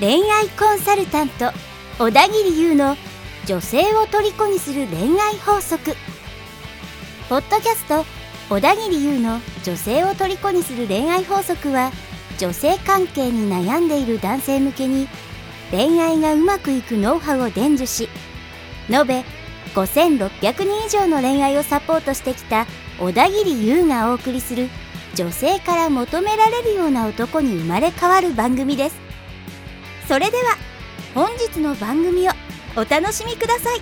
恋愛コンサルタント小田切優の女性を虜にする恋愛法則。ポッドキャスト小田切優の女性を虜にする恋愛法則は女性関係に悩んでいる男性向けに恋愛がうまくいくノウハウを伝授し延べ5600人以上の恋愛をサポートしてきた小田切優がお送りする女性から求められるような男に生まれ変わる番組ですそれでは本日の番組をお楽しみください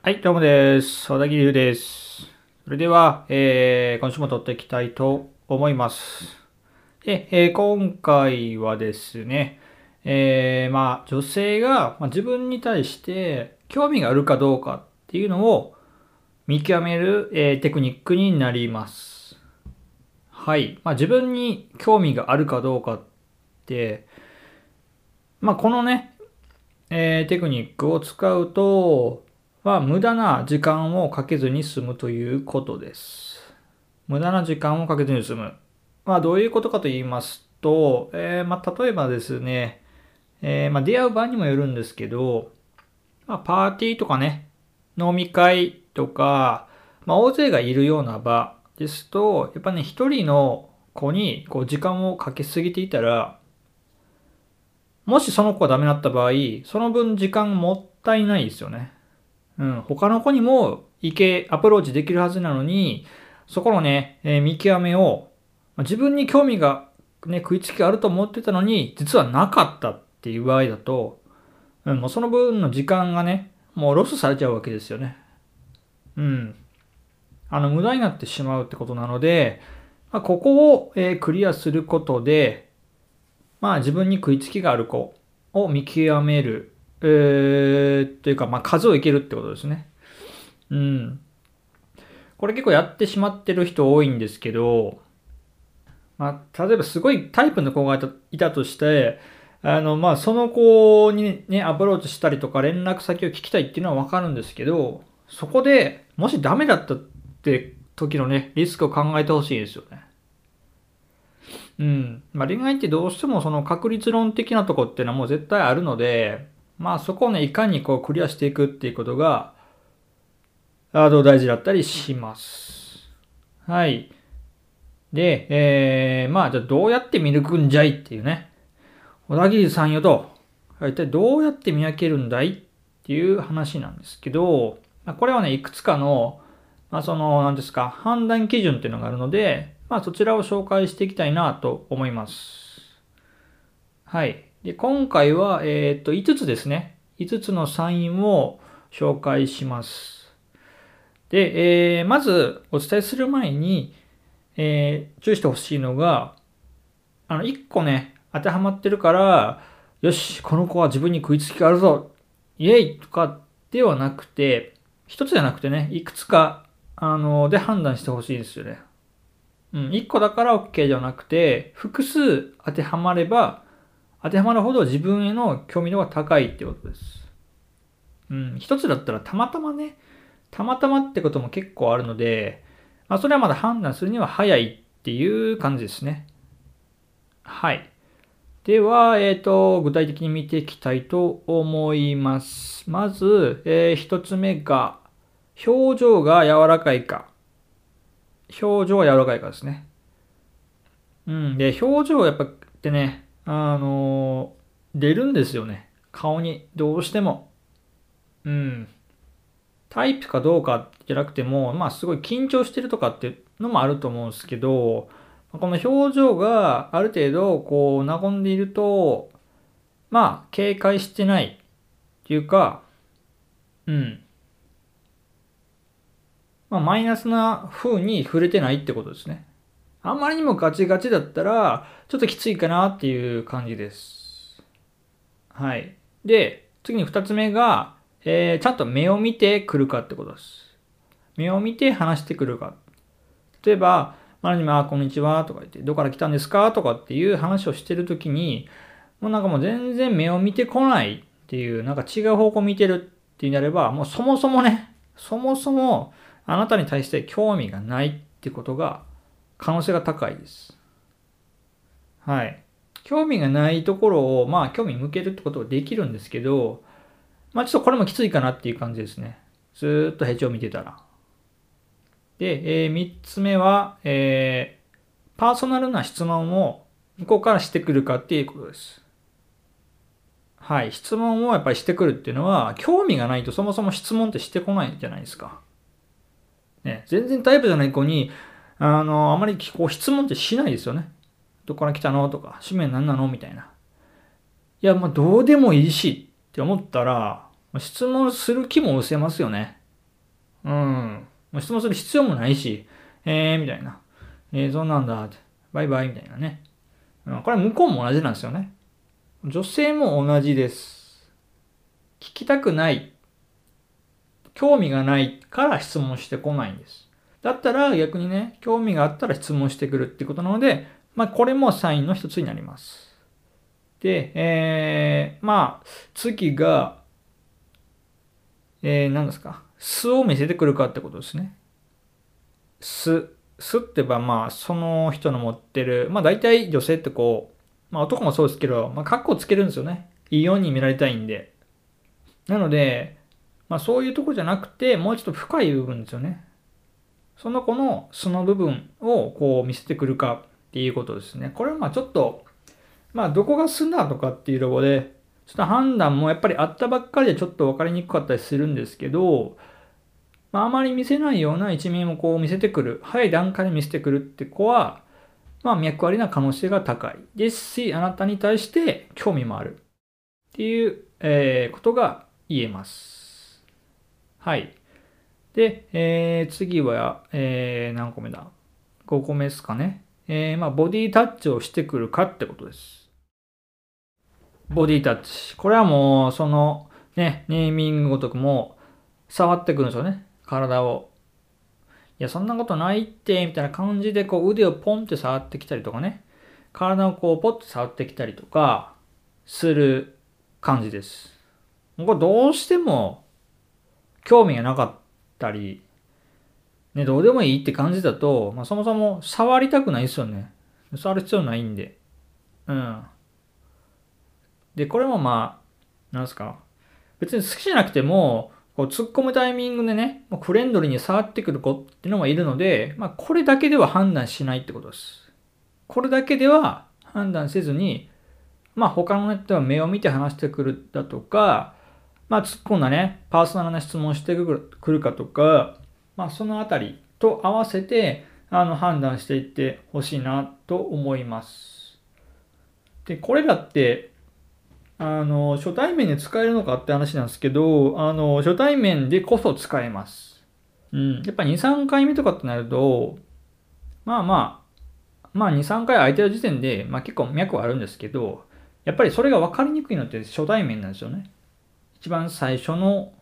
はい、どうもです。小田切優です。それでは、えー今週も撮っていきたいと思います。で、えー今回はですね、えーまあ、女性が、自分に対して興味があるかどうかっていうのを見極める、えーテクニックになります。はい。まあ、自分に興味があるかどうかって、まあ、このね、えーテクニックを使うと、は無駄な時間をかけずに済むということです。無駄な時間をかけずに済む。まあどういうことかと言いますと、えーまあ例えばですね、えーまあ出会う場にもよるんですけど、まあパーティーとかね、飲み会とか、まあ大勢がいるような場ですと、やっぱね、一人の子にこう時間をかけすぎていたら、もしその子がダメだった場合、その分時間もったいないですよね。うん、他の子にも行け、アプローチできるはずなのに、そこのね、えー見極めを、まあ自分に興味が、ね、食いつきがあると思ってたのに、実はなかったっていう場合だと、うん、もうその分の時間がね、もうロスされちゃうわけですよね。うん。あの、無駄になってしまうってことなので、まあ、ここを、えクリアすることで、まあ自分に食いつきがある子を見極めるえー、というか、まあ、数をいけるってことですね。うん。これ結構やってしまってる人多いんですけど、まあ、例えばすごいタイプの子がいたいたとして、あの、まあ、その子にね、アプローチしたりとか連絡先を聞きたいっていうのはわかるんですけど、そこでもしダメだったって時のね、リスクを考えてほしいですよね。うん。まあ、恋愛ってどうしてもその確率論的なとこっていうのはもう絶対あるので、まあそこをね、いかにこうクリアしていくっていうことが、あの、大事だったりします。はい。で、えー、まあじゃあどうやって見抜くんじゃいっていうね。小田切さんよと、一体どうやって見分けるんだいっていう話なんですけど、これはね、いくつかの、まあその、何ですか、判断基準っていうのがあるので、まあそちらを紹介していきたいなと思います。はい。で、今回は、えーっと、5つですね。5つのサインを紹介します。で、えーまずお伝えする前に、えー注意してほしいのが、あの、1個ね、当てはまってるから、よし、この子は自分に食いつきがあるぞ、イエイとかではなくて、一つじゃなくてね、いくつか、あの、で判断してほしいですよね。うん、1個だから OK じゃなくて、複数当てはまれば、当てはまるほど自分への興味度が高いってことです。うん、一つだったらたまたまね、たまたまってことも結構あるので、まあそれはまだ判断するには早いっていう感じですね。はい。では、えっ、と、具体的に見ていきたいと思います。まず、えー一つ目が、表情が柔らかいか。表情が柔らかいかですね。うん。で、表情やっぱってね、あのー出るんですよね。顔に。どうしても。うん。タイプかどうかじゃなくても、まあすごい緊張してるとかっていうのもあると思うんですけど、この表情がある程度こう和んでいると、まあ警戒してないっていうか、うん。まあマイナスな風に触れてないってことですね。あんまりにもガチガチだったら、ちょっときついかなっていう感じです。はい。で、次に二つ目が、えーちゃんと目を見てくるかってことです。目を見て話してくるか。例えば、マナにも、あ、こんにちはとか言って、どこから来たんですか？とかっていう話をしてるときに、もうなんかもう全然目を見てこないっていう、なんか違う方向見てるってなれば、もうそもそもね、そもそもあなたに対して興味がないっってことが可能性が高いです。はい。興味がないところを、まあ興味向けるってことはできるんですけど、まあちょっとこれもきついかなっていう感じですね。ずーっとヘチを見てたら。で、えー、3つ目は、えー、パーソナルな質問を向こうからしてくるかっていうことです。はい。質問をやっぱりしてくるっていうのは、興味がないとそもそも質問ってしてこないじゃないですか。ね、全然タイプじゃない子に、あの、あまりこう質問ってしないですよね。どこから来たのとか、使命何なのみたいな。いや、まあ、どうでもいいしって思ったら、質問する気も失せますよね。うん。質問する必要もないし、えー、みたいな。えー、そうなんだ。バイバイみたいなね。これ向こうも同じなんですよね。女性も同じです。聞きたくない。興味がないから質問してこないんです。だったら逆にね、興味があったら質問してくるってことなので、まあこれもサインの一つになります。で、えー、まあ次が、えー、何ですか？素を見せてくるかってことですね。素。素ってばまあその人の持ってる、まあ大体女性ってこう、まあ男もそうですけど、まあカッコつけるんですよね。いいように見られたいんで。なので、まあそういうとこじゃなくて、もうちょっと深い部分ですよね。その子の素の部分をこう見せてくるかっていうことですね。これはまあちょっと、まあどこが素だとかっていうところで、ちょっと判断もやっぱりあったばっかりでちょっと分かりにくかったりするんですけど、まあ、あまり見せないような一面をこう見せてくる、早い段階で見せてくるって子は、まあ、脈ありな可能性が高いですし、あなたに対して興味もあるっていう、えー、ことが言えます。はい。で、えー、次は、えー、何個目だ ?5 個目ですかね。えー、まあ、ボディタッチをしてくるかってことです。ボディタッチ。これはもう、その、ね、ネーミングごとくも触ってくるんですよね。体を。いや、そんなことないって、みたいな感じで、こう腕をポンって触ってきたりとかね。体をこうポッと触ってきたりとか、する感じです。これどうしても、興味がなかったり、ね、どうでもいいって感じだと、まあ、そもそも触りたくないですよね。触る必要ないんで。うん。で、これもまあ、なんすか？別に好きじゃなくても、こう突っ込むタイミングでね、もうフレンドリーに触ってくる子っていうのがいるので、まあ、これだけでは判断しないってことです。これだけでは判断せずに、まあ、他の人は目を見て話してくるだとか、まあ、突っ込んだね、パーソナルな質問してくるかとか、まあ、そのあたりと合わせて、あの、判断していってほしいなと思います。で、これらって、あの、初対面で使えるのかって話なんですけど、あの、初対面でこそ使えます。うん。やっぱ2、3回目とかってなると、まあまあ、まあ2、3回空いてる時点で、まあ結構脈はあるんですけど、やっぱりそれが分かりにくいのって初対面なんですよね。一番最初の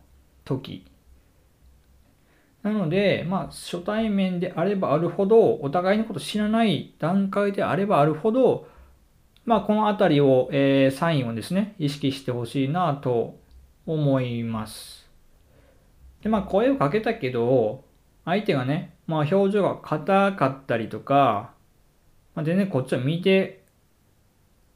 時。なので、まあ初対面であればあるほど、お互いのこと知らない段階であればあるほど、まあ、このあたりを、えー、サインをですね、意識してほしいなと思います。で、まあ、声をかけたけど、相手がね、まあ、表情が硬かったりとか、まあ、全然こっちは見て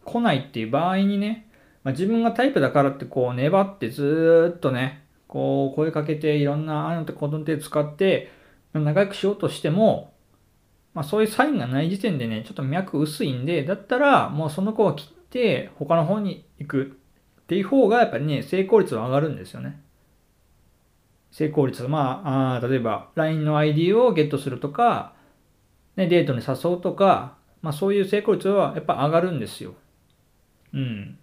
こないっていう場合にね、まあ、自分がタイプだからってこう粘ってずっとね、こう声かけていろんなあの手この手使って仲良くしようとしても、まあそういうサインがない時点でね、ちょっと脈薄いんで、だったらもうその子を切って他の方に行くっていう方がやっぱりね、成功率は上がるんですよね。成功率。まあ、あ例えば LINE の ID をゲットするとか、ね、デートに誘うとか、まあそういう成功率はやっぱ上がるんですよ。うん。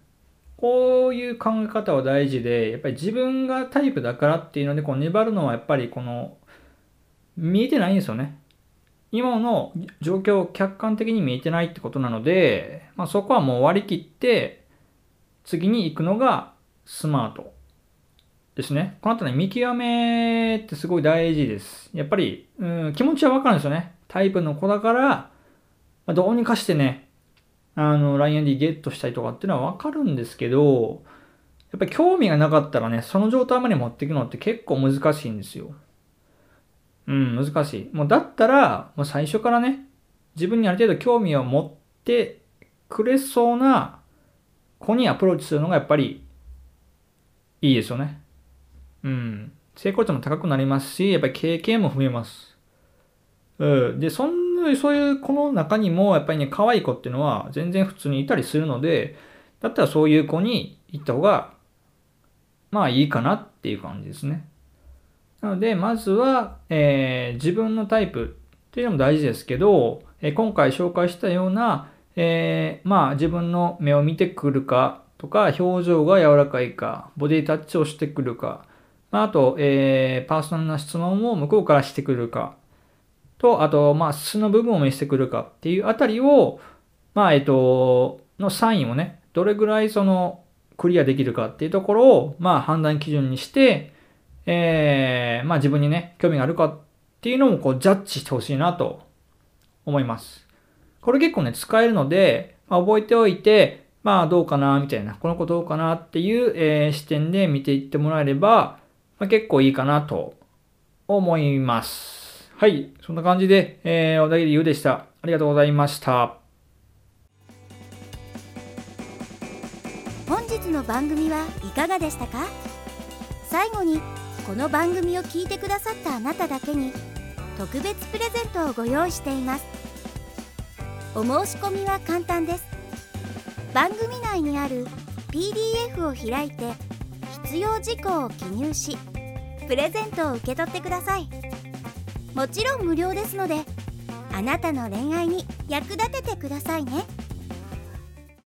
こういう考え方は大事で、やっぱり自分がタイプだからっていうので、こう粘るのはやっぱりこの、見えてないんですよね。今の状況を客観的に見えてないってことなので、まあ、そこはもう割り切って次に行くのがスマートですね。この後ね、見極めってすごい大事です。やっぱり、うん、気持ちはわかるんですよね。タイプの子だから、ま、どうにかしてね、あの、LINED ゲットしたりとかっていうのはわかるんですけど、やっぱり興味がなかったらね、その状態まで持っていくのって結構難しいんですよ。うん、難しい。もうだったら、もう最初からね、自分にある程度興味を持ってくれそうな子にアプローチするのがやっぱりいいですよね。うん。成功率も高くなりますし、やっぱり経験も増えます。うん。で、そんな、そういう子の中にも、やっぱりね、可愛い子っていうのは全然普通にいたりするので、だったらそういう子に行った方が、まあいいかなっていう感じですね。なので、まずは、えー自分のタイプっていうのも大事ですけど、えー今回紹介したような、えーまあ自分の目を見てくるかとか、表情が柔らかいか、ボディタッチをしてくるか、まあ、あと、えーパーソナルな質問を向こうからしてくるか、と、あと、まあ、素の部分を見せてくるかっていうあたりを、まあ、えっと、のサインをね、どれぐらいその、クリアできるかっていうところを、まあ、判断基準にして、えーまあ、自分にね、興味があるかっていうのも、こう、ジャッジしてほしいなと思います。これ結構ね、使えるので、まあ、覚えておいて、まあ、どうかな、みたいな、この子どうかなっていう、えー視点で見ていってもらえれば、まあ、結構いいかなと思います。はい。そんな感じで、えー、小田切優でした。ありがとうございました。本日の番組はいかがでしたか？最後にこの番組を聞いてくださったあなただけに特別プレゼントをご用意しています。お申し込みは簡単です。番組内にある PDF を開いて必要事項を記入しプレゼントを受け取ってください。もちろん無料ですのであなたの恋愛に役立ててくださいね。